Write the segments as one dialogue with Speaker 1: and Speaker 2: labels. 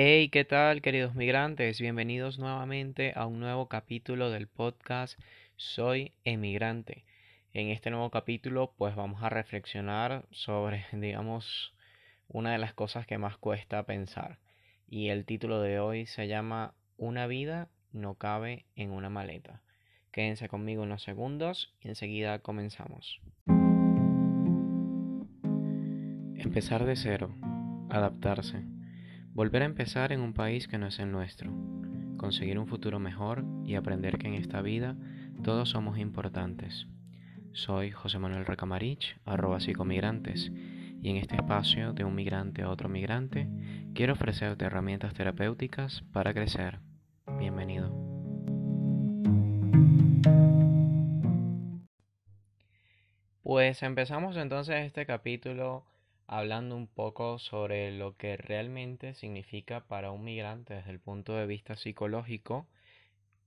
Speaker 1: Hey, ¿qué tal queridos migrantes? Bienvenidos nuevamente a un nuevo capítulo del podcast Soy emigrante. En este nuevo capítulo pues vamos a reflexionar sobre, digamos, una de las cosas que más cuesta pensar. Y el título de hoy se llama Una vida no cabe en una maleta. Quédense conmigo unos segundos y enseguida comenzamos. Empezar de cero, adaptarse Volver a empezar en un país que no es el nuestro, conseguir un futuro mejor y aprender que en esta vida todos somos importantes. Soy José Manuel Recamarich, arroba psicomigrantes, y en este espacio de un migrante a otro migrante quiero ofrecerte herramientas terapéuticas para crecer. Bienvenido. Pues empezamos entonces este capítulo hablando un poco sobre lo que realmente significa para un migrante desde el punto de vista psicológico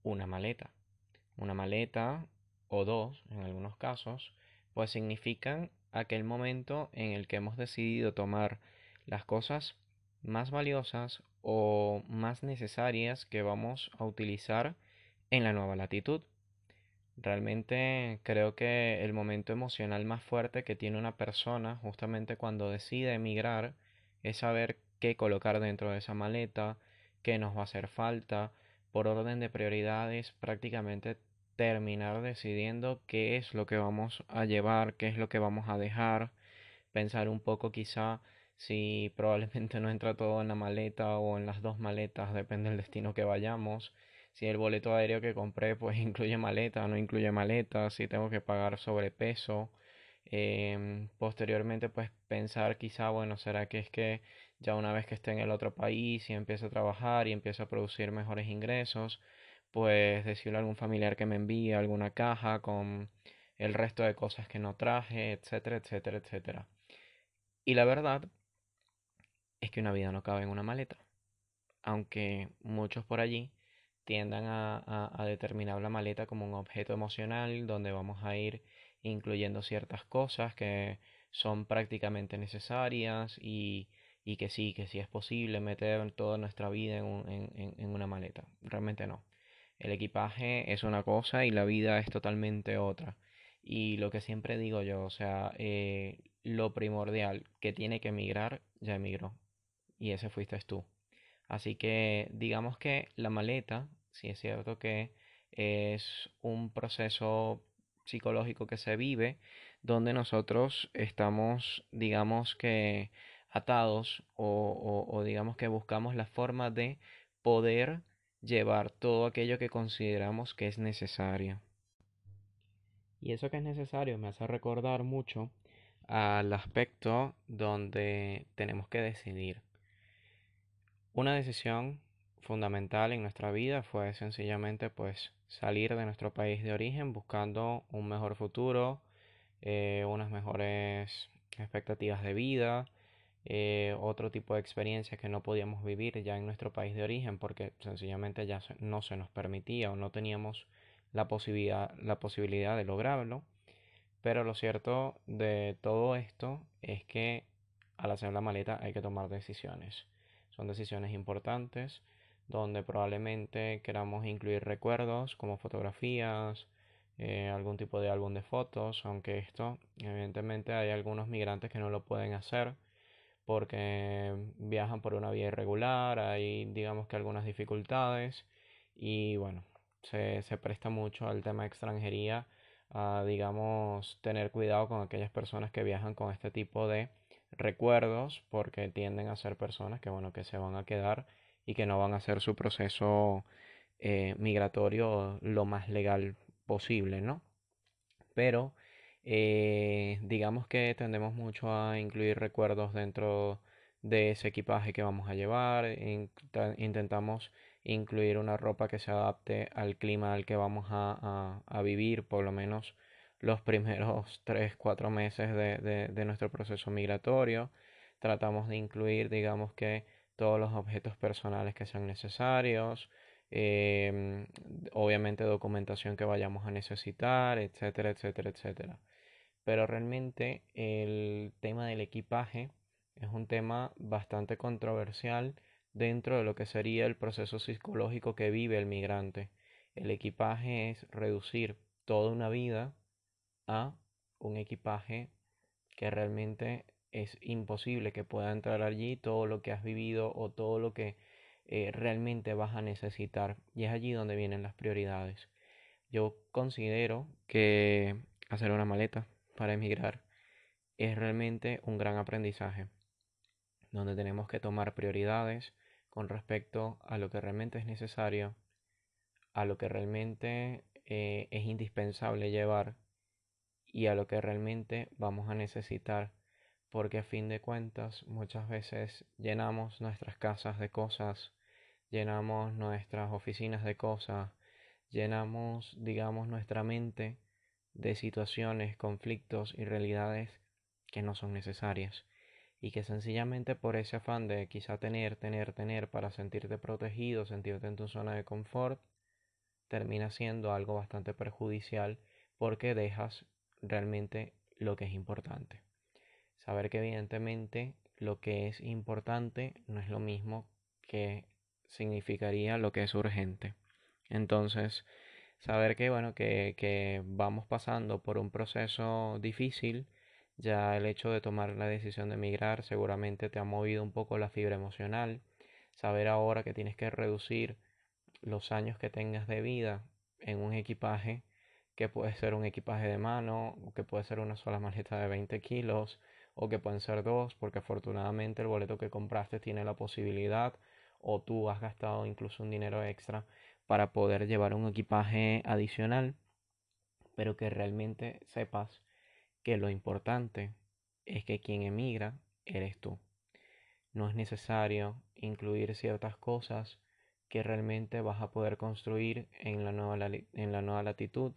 Speaker 1: una maleta. Una maleta o dos, en algunos casos, pues significan aquel momento en el que hemos decidido tomar las cosas más valiosas o más necesarias que vamos a utilizar en la nueva latitud. Realmente creo que el momento emocional más fuerte que tiene una persona justamente cuando decide emigrar es saber qué colocar dentro de esa maleta, qué nos va a hacer falta, por orden de prioridades prácticamente terminar decidiendo qué es lo que vamos a llevar, qué es lo que vamos a dejar, pensar un poco quizá si probablemente no entra todo en la maleta o en las dos maletas, depende del destino que vayamos si el boleto aéreo que compré pues incluye maleta, no incluye maleta, si tengo que pagar sobrepeso. Eh, posteriormente pues pensar quizá, bueno, ¿será que es que ya una vez que esté en el otro país y empiezo a trabajar y empiezo a producir mejores ingresos, pues decirle a algún familiar que me envíe alguna caja con el resto de cosas que no traje, etcétera, etcétera, etcétera. Y la verdad es que una vida no cabe en una maleta, aunque muchos por allí tiendan a, determinar la maleta como un objeto emocional donde vamos a ir incluyendo ciertas cosas que son prácticamente necesarias y, que sí, que sí es posible meter toda nuestra vida en, una maleta. Realmente no. El equipaje es una cosa y la vida es totalmente otra. Y lo que siempre digo yo, o sea, eh, lo primordial que tiene que emigrar, ya emigró. Y ese fuiste tú. Así que digamos que la maleta, si es cierto que es un proceso psicológico que se vive donde nosotros estamos, digamos que atados o, o digamos que buscamos la forma de poder llevar todo aquello que consideramos que es necesario. Y eso que es necesario me hace recordar mucho al aspecto donde tenemos que decidir. Una decisión fundamental en nuestra vida fue sencillamente pues salir de nuestro país de origen buscando un mejor futuro, eh, unas mejores expectativas de vida, eh, otro tipo de experiencias que no podíamos vivir ya en nuestro país de origen porque sencillamente ya no se nos permitía o no teníamos la posibilidad, la posibilidad de lograrlo. Pero lo cierto de todo esto es que al hacer la maleta hay que tomar decisiones. Son decisiones importantes donde probablemente queramos incluir recuerdos como fotografías, eh, algún tipo de álbum de fotos, aunque esto evidentemente hay algunos migrantes que no lo pueden hacer porque viajan por una vía irregular, hay digamos que algunas dificultades y bueno, se, se presta mucho al tema de extranjería a digamos tener cuidado con aquellas personas que viajan con este tipo de recuerdos porque tienden a ser personas que bueno que se van a quedar y que no van a hacer su proceso eh, migratorio lo más legal posible, ¿no? Pero eh, digamos que tendemos mucho a incluir recuerdos dentro de ese equipaje que vamos a llevar, intentamos incluir una ropa que se adapte al clima al que vamos a, vivir, por lo menos los primeros 3-4 meses de, de, nuestro proceso migratorio. Tratamos de incluir, digamos que, todos los objetos personales que sean necesarios, em, obviamente documentación que vayamos a necesitar, etcétera, etcétera, etcétera. Pero realmente el tema del equipaje es un tema bastante controversial dentro de lo que sería el proceso psicológico que vive el migrante. El equipaje es reducir toda una vida a un equipaje que realmente es imposible que pueda entrar allí todo lo que has vivido o todo lo que eh, realmente vas a necesitar. Y es allí donde vienen las prioridades. Yo considero que hacer una maleta para emigrar es realmente un gran aprendizaje, donde tenemos que tomar prioridades con respecto a lo que realmente es necesario, a lo que realmente eh, es indispensable llevar y a lo que realmente vamos a necesitar porque a fin de cuentas muchas veces llenamos nuestras casas de cosas, llenamos nuestras oficinas de cosas, llenamos, digamos, nuestra mente de situaciones, conflictos y realidades que no son necesarias y que sencillamente por ese afán de quizá tener, tener, tener para sentirte protegido, sentirte en tu zona de confort, termina siendo algo bastante perjudicial porque dejas realmente lo que es importante. Saber que evidentemente lo que es importante no es lo mismo que significaría lo que es urgente. Entonces, saber que bueno, que, que vamos pasando por un proceso difícil, ya el hecho de tomar la decisión de emigrar seguramente te ha movido un poco la fibra emocional. Saber ahora que tienes que reducir los años que tengas de vida en un equipaje que puede ser un equipaje de mano, que puede ser una sola maleta de 20 kilos, o que pueden ser dos, porque afortunadamente el boleto que compraste tiene la posibilidad, o tú has gastado incluso un dinero extra para poder llevar un equipaje adicional, pero que realmente sepas que lo importante es que quien emigra eres tú. No es necesario incluir ciertas cosas que realmente vas a poder construir en la nueva, en la nueva latitud,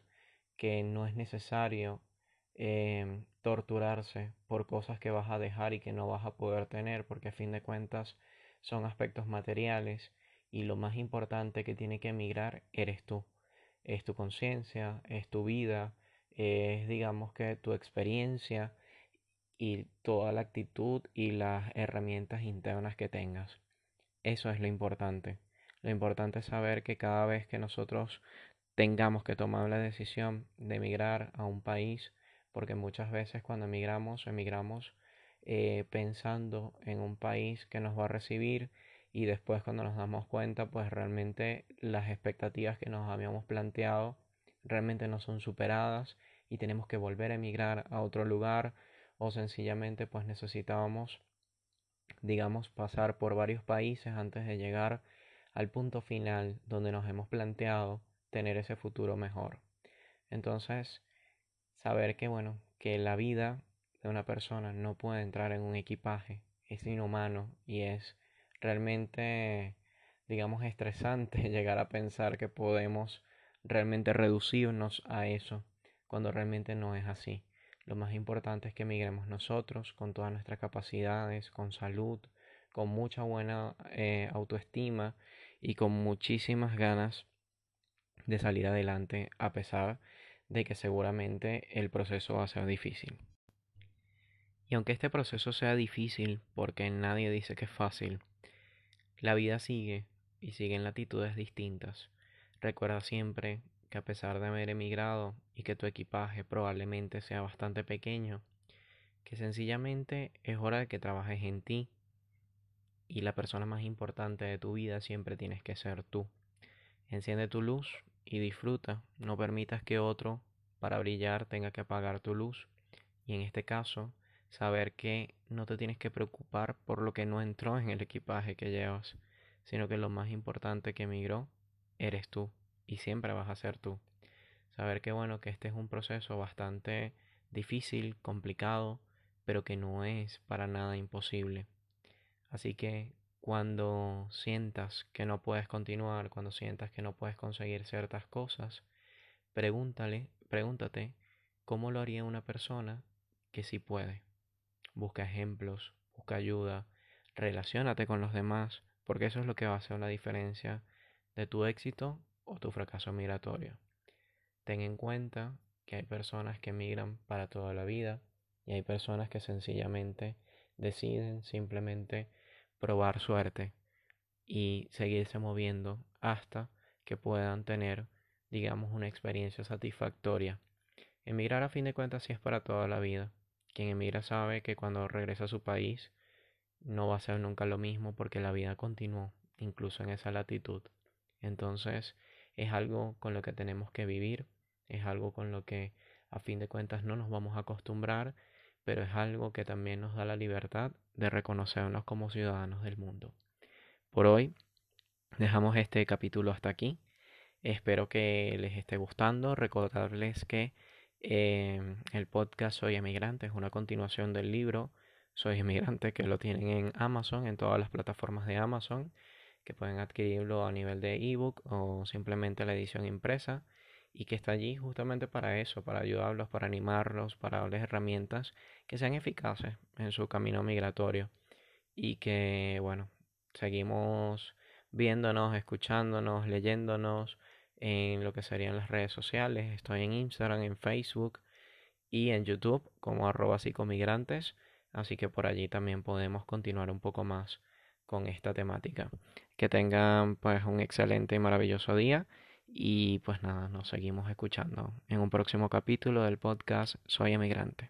Speaker 1: que no es necesario em, torturarse por cosas que vas a dejar y que no vas a poder tener, porque a fin de cuentas son aspectos materiales y lo más importante que tiene que emigrar eres tú. Es tu conciencia, es tu vida, es digamos que tu experiencia y toda la actitud y las herramientas internas que tengas. Eso es lo importante. Lo importante es saber que cada vez que nosotros tengamos que tomar la decisión de emigrar a un país, porque muchas veces cuando emigramos, emigramos eh, pensando en un país que nos va a recibir y después cuando nos damos cuenta, pues realmente las expectativas que nos habíamos planteado realmente no son superadas y tenemos que volver a emigrar a otro lugar o sencillamente pues necesitábamos digamos pasar por varios países antes de llegar al punto final donde nos hemos planteado tener ese futuro mejor. Entonces, saber que bueno, que la vida de una persona no puede entrar en un equipaje es inhumano y es realmente digamos estresante llegar a pensar que podemos realmente reducirnos a eso cuando realmente no es así. Lo más importante es que emigremos nosotros con todas nuestras capacidades, con salud, con mucha buena eh, autoestima y con muchísimas ganas de salir adelante a pesar de que seguramente el proceso va a ser difícil. Y aunque este proceso sea difícil, porque nadie dice que es fácil, la vida sigue y sigue en latitudes distintas. Recuerda siempre que a pesar de haber emigrado y que tu equipaje probablemente sea bastante pequeño, que sencillamente es hora de que trabajes en ti y la persona más importante de tu vida siempre tienes que ser tú. Enciende tu luz y disfruta, no permitas que otro para brillar tenga que apagar tu luz y en este caso saber que no te tienes que preocupar por lo que no entró en el equipaje que llevas, sino que lo más importante que emigró eres tú y siempre vas a ser tú. Saber que bueno, que este es un proceso bastante difícil, complicado, pero que no es para nada imposible. Así que cuando sientas que no puedes continuar, cuando sientas que no puedes conseguir ciertas cosas, pregúntale, pregúntate cómo lo haría una persona que sí puede. Busca ejemplos, busca ayuda, relaciónate con los demás, porque eso es lo que va a hacer la diferencia de tu éxito o tu fracaso migratorio. Ten en cuenta que hay personas que migran para toda la vida y hay personas que sencillamente deciden simplemente probar suerte, y seguirse moviendo hasta que puedan tener, digamos, una experiencia satisfactoria. Emigrar a fin de cuentas sí es para toda la vida. Quien emigra sabe que cuando regresa a su país no va a ser nunca lo mismo porque la vida continuó, incluso en esa latitud. Entonces es algo con lo que tenemos que vivir, es algo con lo que a fin de cuentas no nos vamos a acostumbrar, pero es algo que también nos da la libertad de reconocernos como ciudadanos del mundo. Por hoy dejamos este capítulo hasta aquí. Espero que les esté gustando. Recordarles que em, el podcast Soy Emigrante es una continuación del libro Soy Emigrante que lo tienen en Amazon, en todas las plataformas de Amazon, que pueden adquirirlo a nivel de ebook o simplemente la edición impresa y que está allí justamente para eso, para ayudarlos, para animarlos, para darles herramientas que sean eficaces en su camino migratorio y que, bueno, seguimos viéndonos, escuchándonos, leyéndonos en lo que serían las redes sociales. Estoy en Instagram, en Facebook y en YouTube como arroba psicomigrantes. Así que por allí también podemos continuar un poco más con esta temática. Que tengan pues un excelente y maravilloso día. Y pues nada, nos seguimos escuchando en un próximo capítulo del podcast Soy emigrante.